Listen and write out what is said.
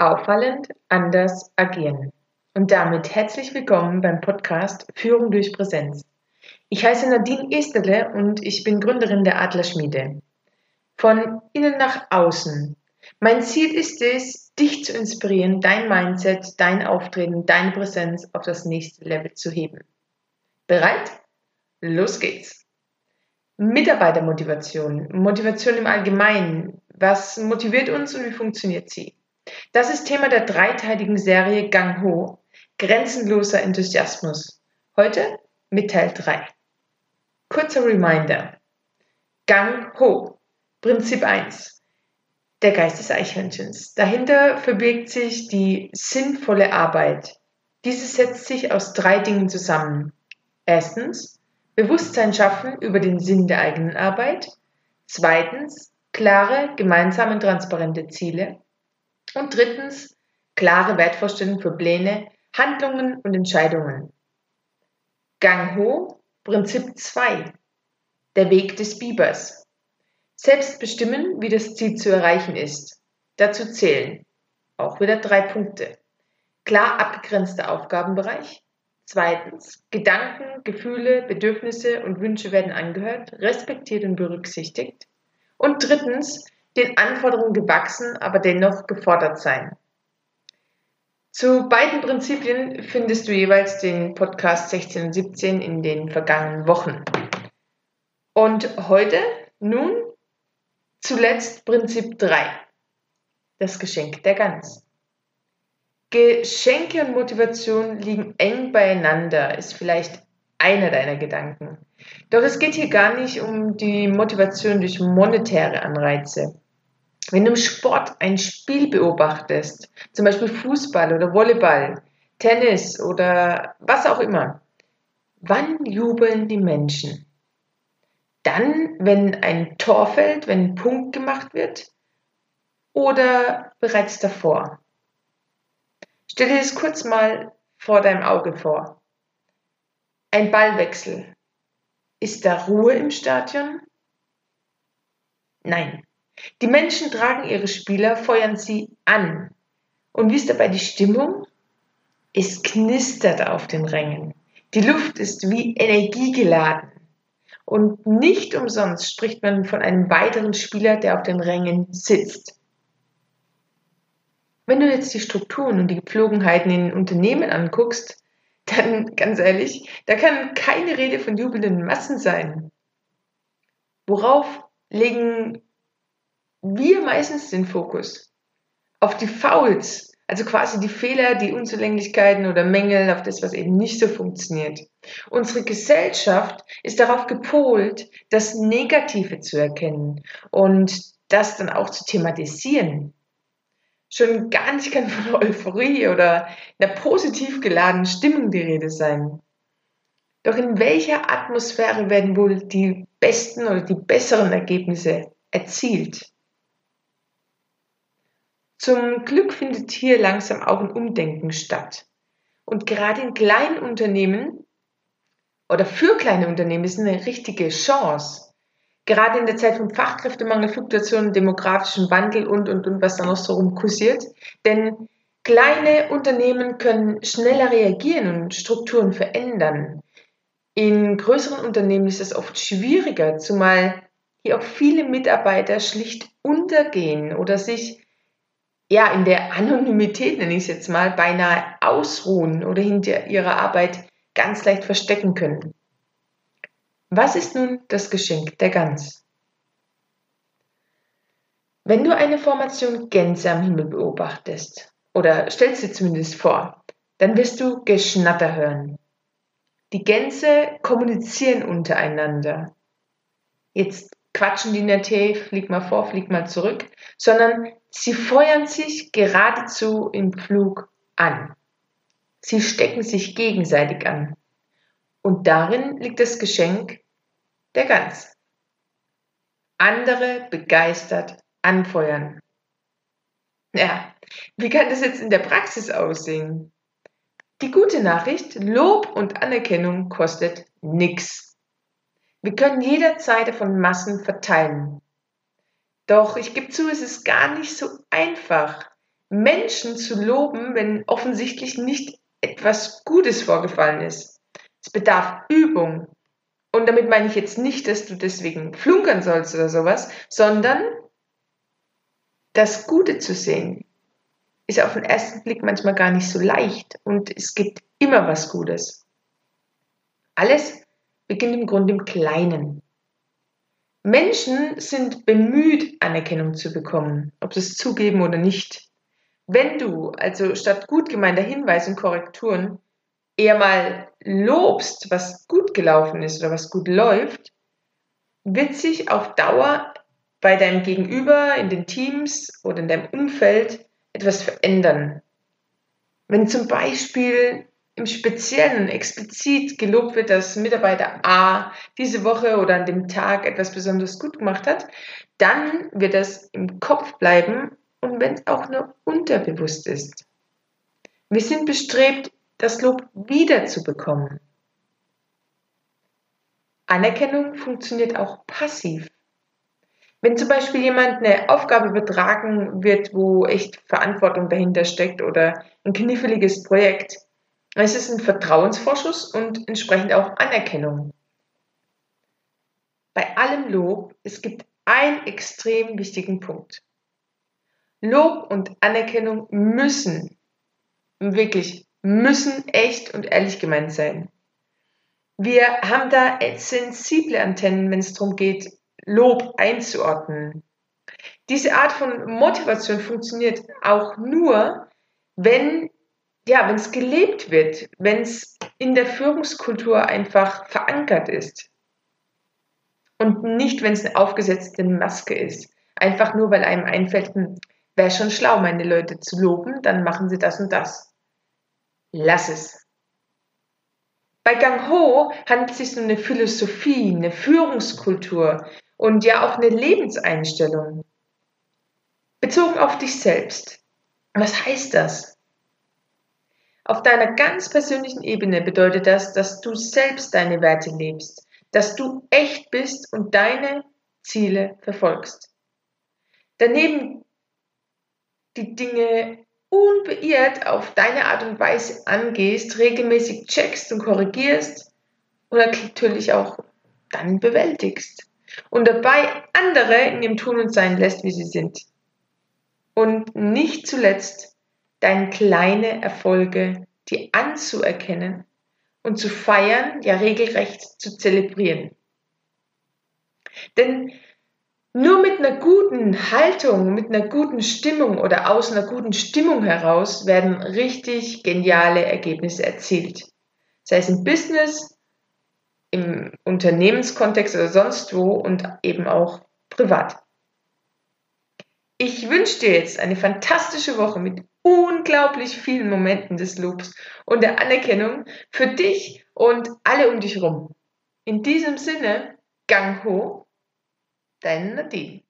Auffallend anders agieren. Und damit herzlich willkommen beim Podcast Führung durch Präsenz. Ich heiße Nadine Esterle und ich bin Gründerin der Adlerschmiede. Von innen nach außen. Mein Ziel ist es, dich zu inspirieren, dein Mindset, dein Auftreten, deine Präsenz auf das nächste Level zu heben. Bereit? Los geht's! Mitarbeitermotivation, Motivation im Allgemeinen. Was motiviert uns und wie funktioniert sie? Das ist Thema der dreiteiligen Serie Gang Ho, grenzenloser Enthusiasmus. Heute mit Teil 3. Kurzer Reminder. Gang Ho, Prinzip 1. Der Geist des Eichhörnchens. Dahinter verbirgt sich die sinnvolle Arbeit. Diese setzt sich aus drei Dingen zusammen. Erstens, Bewusstsein schaffen über den Sinn der eigenen Arbeit. Zweitens, klare, gemeinsame transparente Ziele. Und drittens, klare Wertvorstellungen für Pläne, Handlungen und Entscheidungen. Gang Ho, Prinzip 2. Der Weg des Bibers. Selbst bestimmen, wie das Ziel zu erreichen ist. Dazu zählen auch wieder drei Punkte. Klar abgegrenzter Aufgabenbereich. Zweitens, Gedanken, Gefühle, Bedürfnisse und Wünsche werden angehört, respektiert und berücksichtigt. Und drittens, den Anforderungen gewachsen, aber dennoch gefordert sein. Zu beiden Prinzipien findest du jeweils den Podcast 16 und 17 in den vergangenen Wochen. Und heute nun zuletzt Prinzip 3, das Geschenk der Gans. Geschenke und Motivation liegen eng beieinander, ist vielleicht einer deiner Gedanken. Doch es geht hier gar nicht um die Motivation durch monetäre Anreize. Wenn du im Sport ein Spiel beobachtest, zum Beispiel Fußball oder Volleyball, Tennis oder was auch immer, wann jubeln die Menschen? Dann, wenn ein Tor fällt, wenn ein Punkt gemacht wird oder bereits davor? Stell dir das kurz mal vor deinem Auge vor. Ein Ballwechsel. Ist da Ruhe im Stadion? Nein. Die Menschen tragen ihre Spieler, feuern sie an. Und wie ist dabei die Stimmung? Es knistert auf den Rängen. Die Luft ist wie energiegeladen. Und nicht umsonst spricht man von einem weiteren Spieler, der auf den Rängen sitzt. Wenn du jetzt die Strukturen und die Gepflogenheiten in Unternehmen anguckst, dann ganz ehrlich, da kann keine Rede von jubelnden Massen sein. Worauf legen wir meistens den Fokus auf die Fouls, also quasi die Fehler, die Unzulänglichkeiten oder Mängel, auf das, was eben nicht so funktioniert. Unsere Gesellschaft ist darauf gepolt, das Negative zu erkennen und das dann auch zu thematisieren. Schon gar nicht kann von Euphorie oder einer positiv geladenen Stimmung die Rede sein. Doch in welcher Atmosphäre werden wohl die besten oder die besseren Ergebnisse erzielt? Zum Glück findet hier langsam auch ein Umdenken statt. Und gerade in kleinen Unternehmen oder für kleine Unternehmen ist eine richtige Chance. Gerade in der Zeit von Fachkräftemangel, Fluktuation, demografischem Wandel und, und, und, was da noch so rumkursiert. Denn kleine Unternehmen können schneller reagieren und Strukturen verändern. In größeren Unternehmen ist es oft schwieriger, zumal hier auch viele Mitarbeiter schlicht untergehen oder sich ja, in der Anonymität, nenne ich es jetzt mal, beinahe ausruhen oder hinter ihrer Arbeit ganz leicht verstecken können. Was ist nun das Geschenk der Gans? Wenn du eine Formation Gänse am Himmel beobachtest, oder stellst dir zumindest vor, dann wirst du Geschnatter hören. Die Gänse kommunizieren untereinander. Jetzt quatschen die nicht, hey, flieg mal vor, flieg mal zurück, sondern sie feuern sich geradezu im Flug an. Sie stecken sich gegenseitig an. Und darin liegt das Geschenk der Gans. Andere begeistert anfeuern. Ja, wie kann das jetzt in der Praxis aussehen? Die gute Nachricht, Lob und Anerkennung kostet nichts. Wir können jederzeit davon Massen verteilen. Doch ich gebe zu, es ist gar nicht so einfach, Menschen zu loben, wenn offensichtlich nicht etwas Gutes vorgefallen ist. Es bedarf Übung. Und damit meine ich jetzt nicht, dass du deswegen flunkern sollst oder sowas, sondern das Gute zu sehen, ist auf den ersten Blick manchmal gar nicht so leicht und es gibt immer was Gutes. Alles beginnt im Grunde im Kleinen. Menschen sind bemüht, Anerkennung zu bekommen, ob sie es zugeben oder nicht. Wenn du also statt gut gemeinter Hinweise und Korrekturen eher mal lobst, was gut gelaufen ist oder was gut läuft, wird sich auf Dauer bei deinem Gegenüber, in den Teams oder in deinem Umfeld etwas verändern. Wenn zum Beispiel im Speziellen explizit gelobt wird, dass Mitarbeiter A diese Woche oder an dem Tag etwas besonders gut gemacht hat, dann wird das im Kopf bleiben und wenn es auch nur unterbewusst ist. Wir sind bestrebt, das Lob wiederzubekommen. Anerkennung funktioniert auch passiv. Wenn zum Beispiel jemand eine Aufgabe übertragen wird, wo echt Verantwortung dahinter steckt oder ein kniffliges Projekt, dann ist es ein Vertrauensvorschuss und entsprechend auch Anerkennung. Bei allem Lob, es gibt einen extrem wichtigen Punkt. Lob und Anerkennung müssen, wirklich müssen echt und ehrlich gemeint sein. Wir haben da sensible Antennen, wenn es darum geht, Lob einzuordnen. Diese Art von Motivation funktioniert auch nur, wenn ja, wenn es gelebt wird, wenn es in der Führungskultur einfach verankert ist. Und nicht, wenn es eine aufgesetzte Maske ist. Einfach nur, weil einem einfällt, hm, wäre schon schlau, meine Leute zu loben, dann machen sie das und das. Lass es. Bei Gang Ho handelt es sich um eine Philosophie, eine Führungskultur, und ja auch eine Lebenseinstellung. Bezogen auf dich selbst. Was heißt das? Auf deiner ganz persönlichen Ebene bedeutet das, dass du selbst deine Werte lebst, dass du echt bist und deine Ziele verfolgst. Daneben die Dinge unbeirrt auf deine Art und Weise angehst, regelmäßig checkst und korrigierst und natürlich auch dann bewältigst und dabei andere in dem Tun und Sein lässt, wie sie sind. Und nicht zuletzt deine kleine Erfolge, die anzuerkennen und zu feiern, ja regelrecht zu zelebrieren. Denn nur mit einer guten Haltung, mit einer guten Stimmung oder aus einer guten Stimmung heraus werden richtig geniale Ergebnisse erzielt. Sei es im Business, im Unternehmenskontext oder sonst wo und eben auch privat. Ich wünsche dir jetzt eine fantastische Woche mit unglaublich vielen Momenten des Lobs und der Anerkennung für dich und alle um dich rum. In diesem Sinne, Gang ho, dein Nadine.